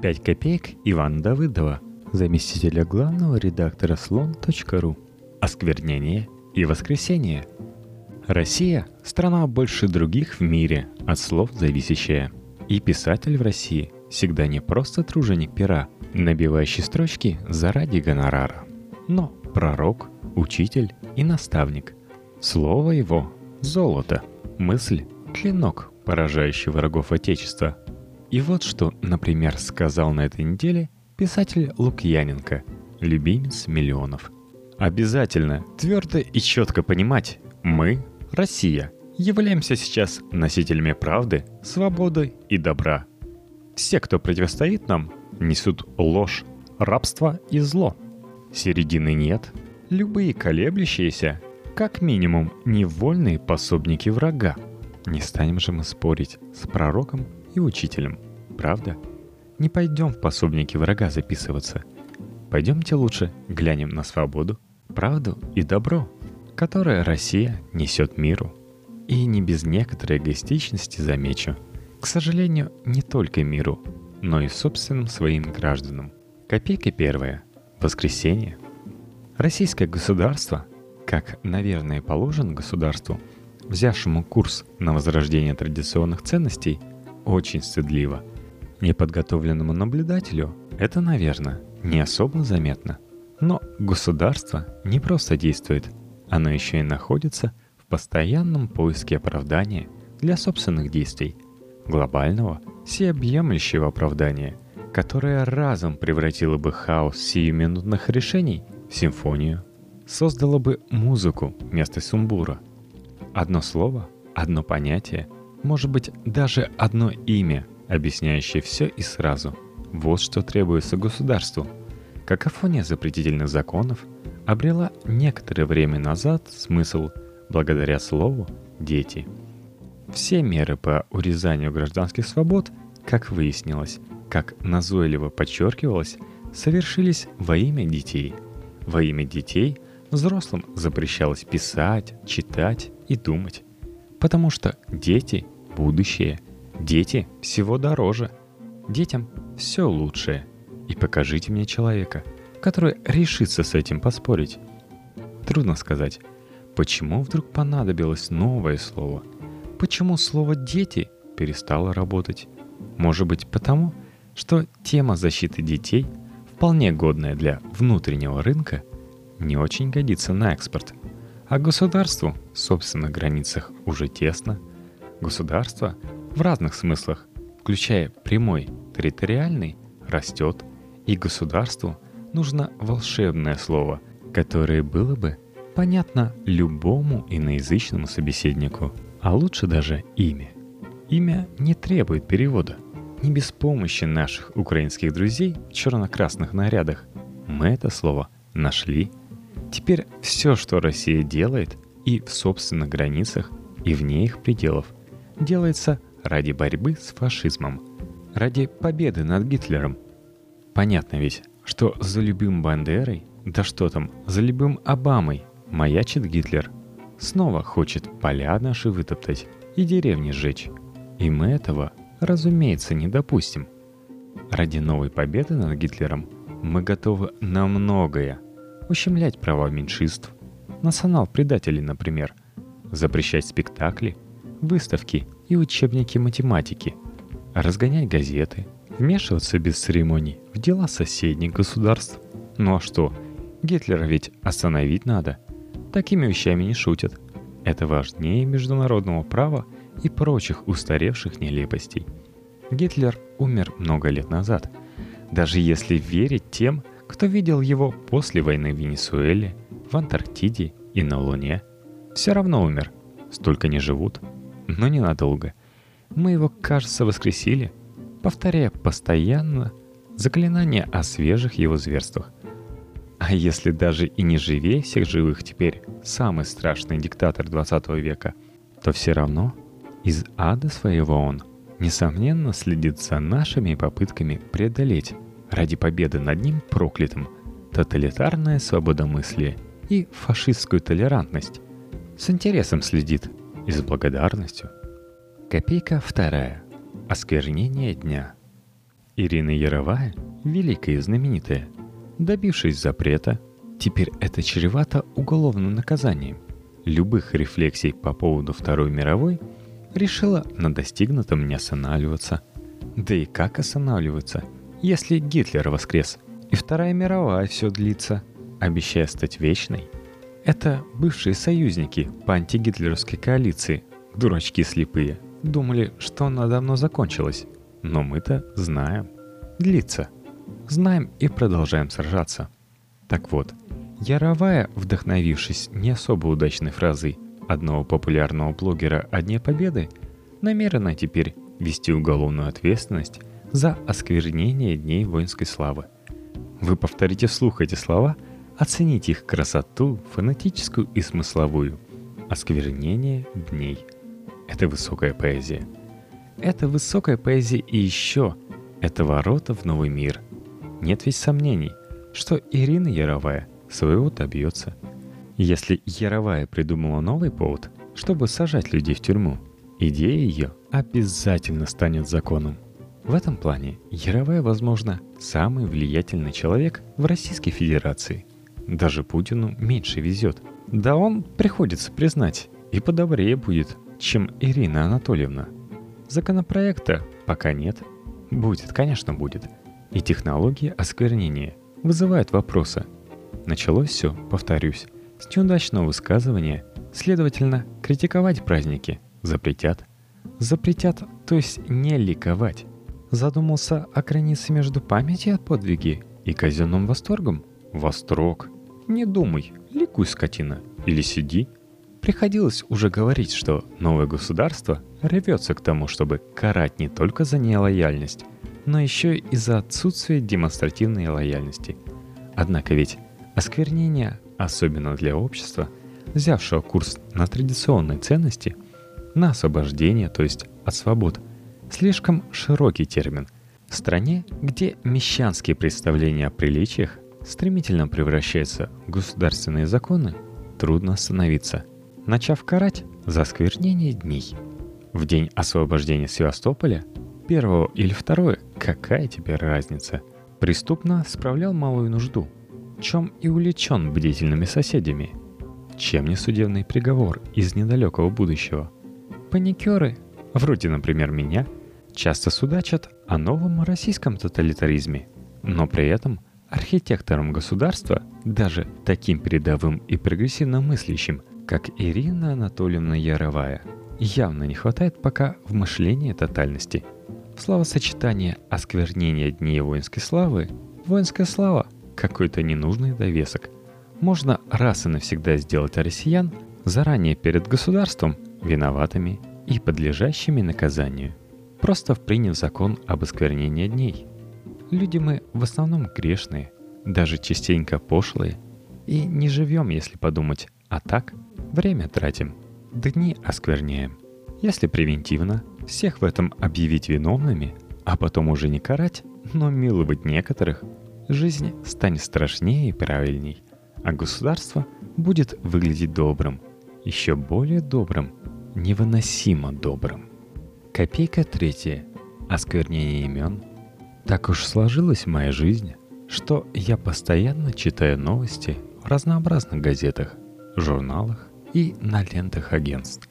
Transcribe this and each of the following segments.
5 копеек Ивана Давыдова, заместителя главного редактора слон.ру. Осквернение и воскресение. Россия – страна больше других в мире, от слов зависящая. И писатель в России всегда не просто труженик пера, набивающий строчки заради гонорара, но пророк, учитель и наставник. Слово его – золото, мысль – клинок, поражающий врагов Отечества – и вот что, например, сказал на этой неделе писатель Лукьяненко, любимец миллионов. Обязательно, твердо и четко понимать, мы, Россия, являемся сейчас носителями правды, свободы и добра. Все, кто противостоит нам, несут ложь, рабство и зло. Середины нет. Любые колеблющиеся, как минимум, невольные пособники врага. Не станем же мы спорить с пророком и учителем. Правда? Не пойдем в пособники врага записываться. Пойдемте лучше глянем на свободу, правду и добро, которое Россия несет миру. И не без некоторой эгоистичности замечу. К сожалению, не только миру, но и собственным своим гражданам. Копейка первая. Воскресенье. Российское государство, как, наверное, положено государству, взявшему курс на возрождение традиционных ценностей – очень стыдливо. Неподготовленному наблюдателю это, наверное, не особо заметно. Но государство не просто действует, оно еще и находится в постоянном поиске оправдания для собственных действий, глобального, всеобъемлющего оправдания, которое разом превратило бы хаос сиюминутных решений в симфонию, создало бы музыку вместо сумбура. Одно слово, одно понятие – может быть, даже одно имя, объясняющее все и сразу. Вот что требуется государству. Какофония запретительных законов обрела некоторое время назад смысл благодаря слову «дети». Все меры по урезанию гражданских свобод, как выяснилось, как назойливо подчеркивалось, совершились во имя детей. Во имя детей взрослым запрещалось писать, читать и думать. Потому что дети – будущее, дети всего дороже, детям все лучшее. И покажите мне человека, который решится с этим поспорить. Трудно сказать, почему вдруг понадобилось новое слово? Почему слово «дети» перестало работать? Может быть потому, что тема защиты детей, вполне годная для внутреннего рынка, не очень годится на экспорт – а государству в собственных границах уже тесно. Государство в разных смыслах, включая прямой, территориальный, растет, и государству нужно волшебное слово, которое было бы понятно любому иноязычному собеседнику, а лучше даже имя. Имя не требует перевода. Не без помощи наших украинских друзей в черно-красных нарядах мы это слово нашли Теперь все, что Россия делает, и в собственных границах, и вне их пределов, делается ради борьбы с фашизмом, ради победы над Гитлером. Понятно ведь, что за любым Бандерой, да что там, за любым Обамой маячит Гитлер. Снова хочет поля наши вытоптать и деревни сжечь. И мы этого, разумеется, не допустим. Ради новой победы над Гитлером мы готовы на многое – ущемлять права меньшинств, национал-предателей, например, запрещать спектакли, выставки и учебники математики, разгонять газеты, вмешиваться без церемоний в дела соседних государств. Ну а что, Гитлера ведь остановить надо. Такими вещами не шутят. Это важнее международного права и прочих устаревших нелепостей. Гитлер умер много лет назад. Даже если верить тем, кто видел его после войны в Венесуэле, в Антарктиде и на Луне, все равно умер. Столько не живут, но ненадолго. Мы его, кажется, воскресили, повторяя постоянно заклинание о свежих его зверствах. А если даже и не живее всех живых теперь самый страшный диктатор 20 века, то все равно из ада своего он, несомненно, следит за нашими попытками преодолеть ради победы над ним проклятым, тоталитарное свободомыслие и фашистскую толерантность. С интересом следит и с благодарностью. Копейка вторая. Осквернение дня. Ирина Яровая, великая и знаменитая, добившись запрета, теперь это чревато уголовным наказанием. Любых рефлексий по поводу Второй мировой решила на достигнутом не останавливаться. Да и как останавливаться, если Гитлер воскрес, и Вторая мировая все длится, обещая стать вечной? Это бывшие союзники по антигитлеровской коалиции, дурачки слепые, думали, что она давно закончилась. Но мы-то знаем. Длится. Знаем и продолжаем сражаться. Так вот, Яровая, вдохновившись не особо удачной фразой одного популярного блогера о Дне Победы, намерена теперь вести уголовную ответственность за осквернение Дней воинской славы. Вы повторите вслух эти слова, оцените их красоту, фанатическую и смысловую. Осквернение дней. Это высокая поэзия – это высокая поэзия и еще это ворота в новый мир. Нет ведь сомнений, что Ирина Яровая своего добьется. Если Яровая придумала новый повод, чтобы сажать людей в тюрьму, идея ее обязательно станет законом. В этом плане Яровая, возможно, самый влиятельный человек в Российской Федерации. Даже Путину меньше везет. Да он, приходится признать, и подобрее будет, чем Ирина Анатольевна – Законопроекта пока нет. Будет, конечно, будет. И технологии осквернения вызывают вопросы. Началось все, повторюсь, с неудачного высказывания, следовательно, критиковать праздники запретят. Запретят, то есть не ликовать. Задумался о границе между памятью от подвиги и казенным восторгом? Восторг. Не думай, ликуй, скотина, или сиди – Приходилось уже говорить, что новое государство рвется к тому, чтобы карать не только за нелояльность, но еще и за отсутствие демонстративной лояльности. Однако ведь осквернение, особенно для общества, взявшего курс на традиционные ценности, на освобождение, то есть от свобод, слишком широкий термин. В стране, где мещанские представления о приличиях стремительно превращаются в государственные законы, трудно остановиться – начав карать за осквернение дней. В день освобождения Севастополя, первого или второе, какая теперь разница, преступно справлял малую нужду, чем и увлечен бдительными соседями. Чем не судебный приговор из недалекого будущего? Паникеры, вроде, например, меня, часто судачат о новом российском тоталитаризме, но при этом архитекторам государства, даже таким передовым и прогрессивно мыслящим, как Ирина Анатольевна Яровая, явно не хватает пока в мышлении тотальности. В словосочетание «осквернение дней воинской славы» воинская слава – какой-то ненужный довесок. Можно раз и навсегда сделать россиян заранее перед государством виноватыми и подлежащими наказанию, просто приняв закон об осквернении дней. Люди мы в основном грешные, даже частенько пошлые, и не живем, если подумать, а так – Время тратим, дни оскверняем. Если превентивно, всех в этом объявить виновными, а потом уже не карать, но миловать некоторых, жизнь станет страшнее и правильней, а государство будет выглядеть добрым, еще более добрым, невыносимо добрым. Копейка третья. Осквернение имен. Так уж сложилась моя жизнь, что я постоянно читаю новости в разнообразных газетах, журналах и на лентах агентств.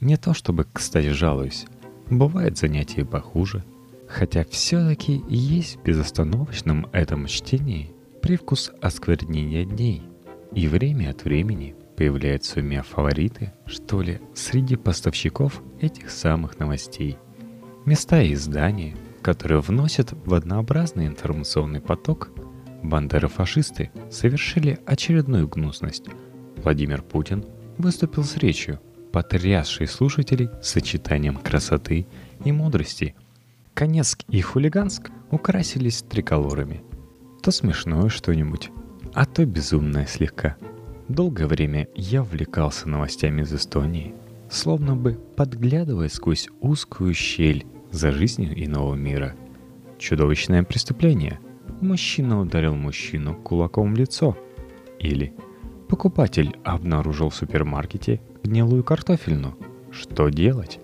Не то чтобы, кстати, жалуюсь. Бывает занятия похуже. Хотя все-таки есть в безостановочном этом чтении привкус осквернения дней. И время от времени появляются у меня фавориты, что ли, среди поставщиков этих самых новостей. Места издания, которые вносят в однообразный информационный поток, бандеры-фашисты совершили очередную гнусность. Владимир Путин – выступил с речью, потрясшей слушателей сочетанием красоты и мудрости. Конецк и Хулиганск украсились триколорами. То смешное что-нибудь, а то безумное слегка. Долгое время я увлекался новостями из Эстонии, словно бы подглядывая сквозь узкую щель за жизнью иного мира. Чудовищное преступление. Мужчина ударил мужчину кулаком в лицо. Или Покупатель обнаружил в супермаркете гнилую картофельну. Что делать?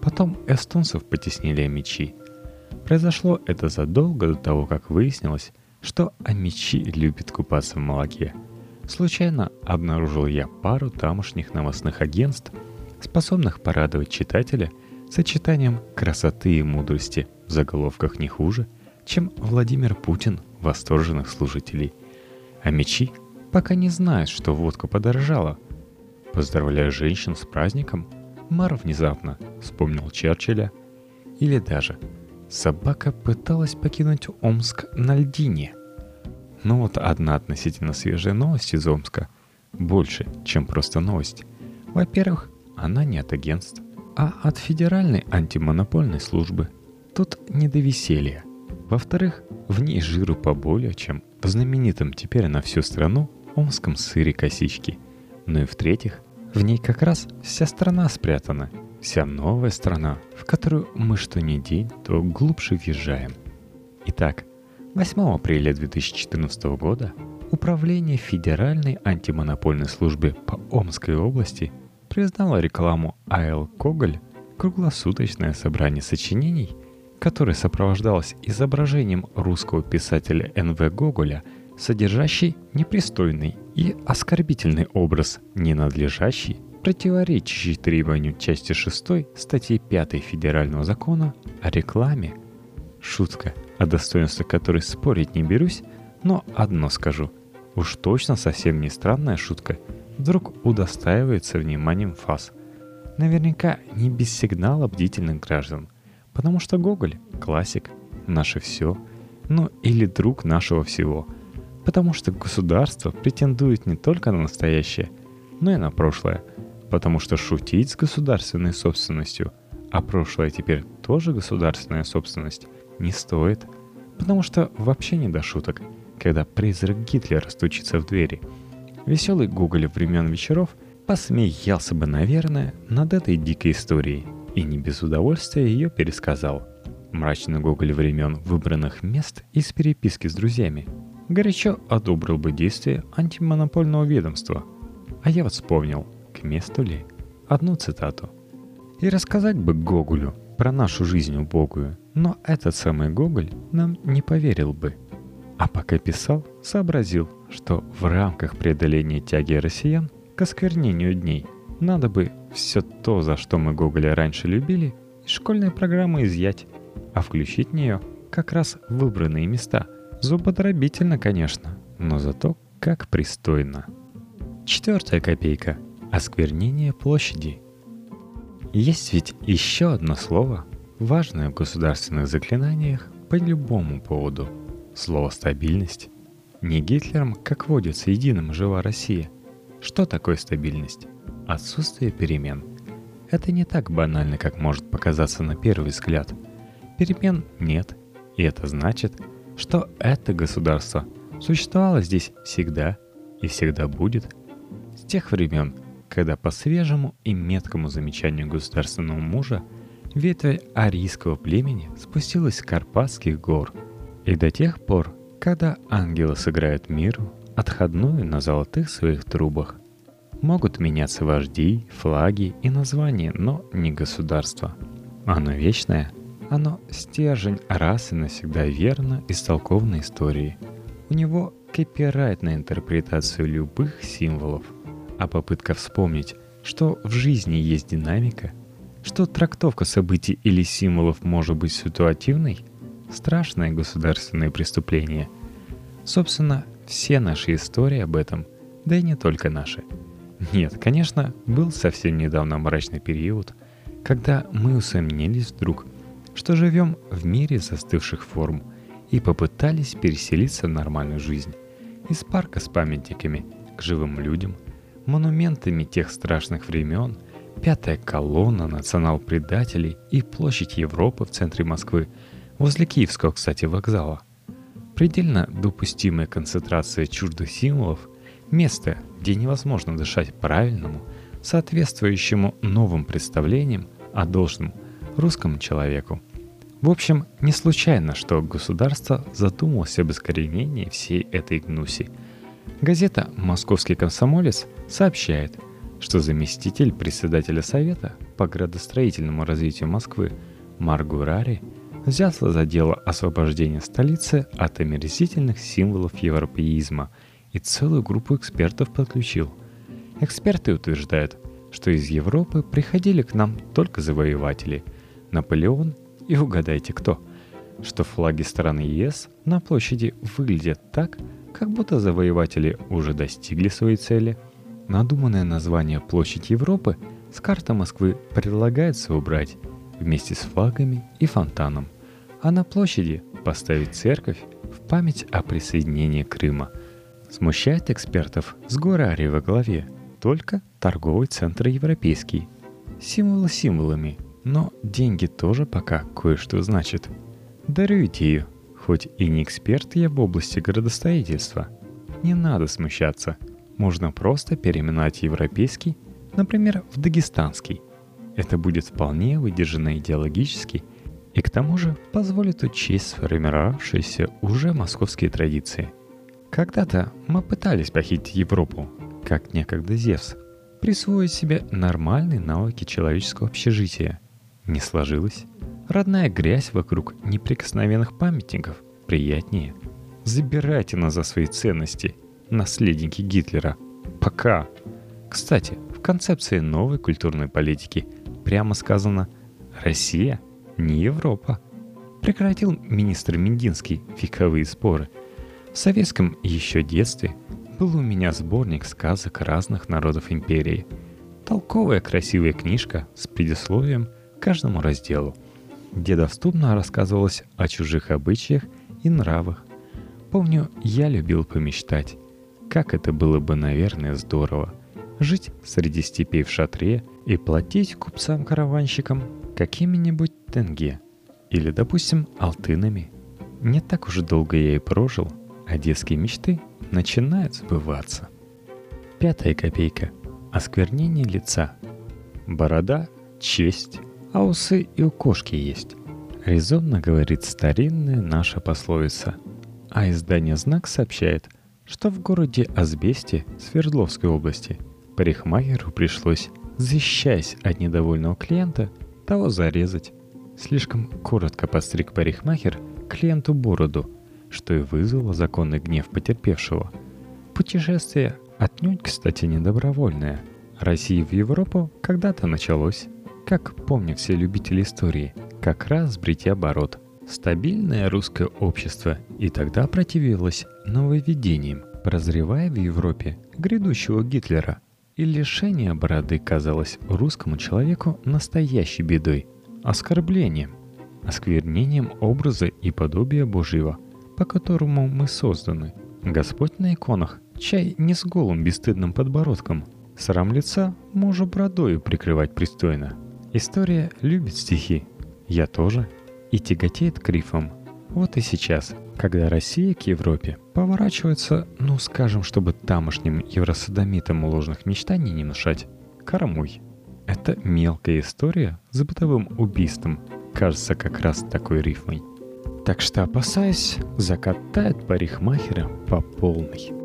Потом эстонцев потеснили мечи. Произошло это задолго до того, как выяснилось, что Амичи любит купаться в молоке. Случайно обнаружил я пару тамошних новостных агентств, способных порадовать читателя сочетанием красоты и мудрости в заголовках не хуже, чем Владимир Путин восторженных служителей. А мечи пока не знают, что водка подорожала. Поздравляю женщин с праздником, Мар внезапно вспомнил Черчилля. Или даже собака пыталась покинуть Омск на льдине. Но вот одна относительно свежая новость из Омска больше, чем просто новость. Во-первых, она не от агентств, а от Федеральной антимонопольной службы. Тут не до веселья. Во-вторых, в ней жиру поболее, чем в знаменитом теперь на всю страну омском сыре косички. Ну и в-третьих, в ней как раз вся страна спрятана. Вся новая страна, в которую мы что ни день, то глубже въезжаем. Итак, 8 апреля 2014 года Управление Федеральной антимонопольной службы по Омской области – признала рекламу А.Л. Коголь круглосуточное собрание сочинений, которое сопровождалось изображением русского писателя Н.В. Гоголя, содержащий непристойный и оскорбительный образ, ненадлежащий, противоречащий требованию части 6 статьи 5 Федерального закона о рекламе. Шутка, о достоинстве которой спорить не берусь, но одно скажу. Уж точно совсем не странная шутка – вдруг удостаивается вниманием ФАС. Наверняка не без сигнала бдительных граждан, потому что Гоголь — классик, наше все, ну или друг нашего всего, потому что государство претендует не только на настоящее, но и на прошлое, потому что шутить с государственной собственностью, а прошлое теперь тоже государственная собственность, не стоит, потому что вообще не до шуток, когда призрак Гитлера стучится в двери — Веселый Гоголь времен вечеров посмеялся бы, наверное, над этой дикой историей и не без удовольствия ее пересказал. Мрачный Гоголь времен выбранных мест из переписки с друзьями горячо одобрил бы действия антимонопольного ведомства. А я вот вспомнил, к месту ли, одну цитату. И рассказать бы Гоголю про нашу жизнь убогую, но этот самый Гоголь нам не поверил бы. А пока писал, сообразил, что в рамках преодоления тяги россиян к осквернению дней надо бы все то, за что мы Гоголя раньше любили, из школьной программы изъять, а включить в нее как раз выбранные места. Зубодробительно, конечно, но зато как пристойно. Четвертая копейка. Осквернение площади. Есть ведь еще одно слово, важное в государственных заклинаниях по любому поводу. Слово «стабильность». Не Гитлером, как водится, единым жива Россия. Что такое стабильность? Отсутствие перемен. Это не так банально, как может показаться на первый взгляд. Перемен нет, и это значит, что это государство существовало здесь всегда и всегда будет. С тех времен, когда по свежему и меткому замечанию государственного мужа ветвь арийского племени спустилась с Карпатских гор, и до тех пор, когда ангелы сыграют миру отходную на золотых своих трубах. Могут меняться вожди, флаги и названия, но не государство. Оно вечное, оно стержень раз и навсегда верно истолкованной истории. У него копирайт на интерпретацию любых символов, а попытка вспомнить, что в жизни есть динамика, что трактовка событий или символов может быть ситуативной – страшное государственное преступление. Собственно, все наши истории об этом, да и не только наши. Нет, конечно, был совсем недавно мрачный период, когда мы усомнились вдруг, что живем в мире застывших форм и попытались переселиться в нормальную жизнь. Из парка с памятниками к живым людям, монументами тех страшных времен, пятая колонна национал-предателей и площадь Европы в центре Москвы – возле Киевского, кстати, вокзала. Предельно допустимая концентрация чуждых символов – место, где невозможно дышать правильному, соответствующему новым представлениям о должном русскому человеку. В общем, не случайно, что государство задумалось об искоренении всей этой гнуси. Газета «Московский комсомолец» сообщает, что заместитель председателя Совета по градостроительному развитию Москвы Маргурари – взялся за дело освобождения столицы от омерзительных символов европеизма и целую группу экспертов подключил. Эксперты утверждают, что из Европы приходили к нам только завоеватели. Наполеон и угадайте кто. Что флаги страны ЕС на площади выглядят так, как будто завоеватели уже достигли своей цели. Надуманное название «Площадь Европы» с карты Москвы предлагается убрать вместе с флагами и фонтаном, а на площади поставить церковь в память о присоединении Крыма. Смущает экспертов с Гурари во главе только торговый центр европейский. Символы символами, но деньги тоже пока кое-что значат. Дарю идею, хоть и не эксперт я в области градостроительства. Не надо смущаться, можно просто переименовать европейский, например, в дагестанский – это будет вполне выдержано идеологически и к тому же позволит учесть сформировавшиеся уже московские традиции. Когда-то мы пытались похитить Европу, как некогда Зевс, присвоить себе нормальные навыки человеческого общежития. Не сложилось. Родная грязь вокруг неприкосновенных памятников приятнее. Забирайте нас за свои ценности, наследники Гитлера. Пока. Кстати, в концепции новой культурной политики – прямо сказано «Россия не Европа». Прекратил министр Мединский вековые споры. В советском еще детстве был у меня сборник сказок разных народов империи. Толковая красивая книжка с предисловием к каждому разделу, где доступно рассказывалось о чужих обычаях и нравах. Помню, я любил помечтать, как это было бы, наверное, здорово – жить среди степей в шатре и платить купцам-караванщикам какими-нибудь тенге или, допустим, алтынами. Не так уж долго я и прожил, а детские мечты начинают сбываться. Пятая копейка. Осквернение лица. Борода – честь, а усы и у кошки есть. Резонно говорит старинная наша пословица. А издание «Знак» сообщает, что в городе Азбесте Свердловской области – Парикмахеру пришлось, защищаясь от недовольного клиента, того зарезать. Слишком коротко подстриг парикмахер клиенту бороду, что и вызвало законный гнев потерпевшего. Путешествие отнюдь, кстати, не добровольное. России в Европу когда-то началось, как помнят все любители истории, как раз с бритья бород. Стабильное русское общество и тогда противилось нововведениям, прозревая в Европе грядущего Гитлера – и лишение бороды казалось русскому человеку настоящей бедой, оскорблением, осквернением образа и подобия Божьего, по которому мы созданы. Господь на иконах, чай не с голым бесстыдным подбородком, срам лица мужу бородою прикрывать пристойно. История любит стихи, я тоже, и тяготеет к рифам. Вот и сейчас, когда Россия к Европе поворачивается, ну скажем, чтобы тамошним евросодомитам ложных мечтаний не мешать, кормой. Это мелкая история с бытовым убийством кажется как раз такой рифмой. Так что, опасаясь, закатает парикмахера по полной.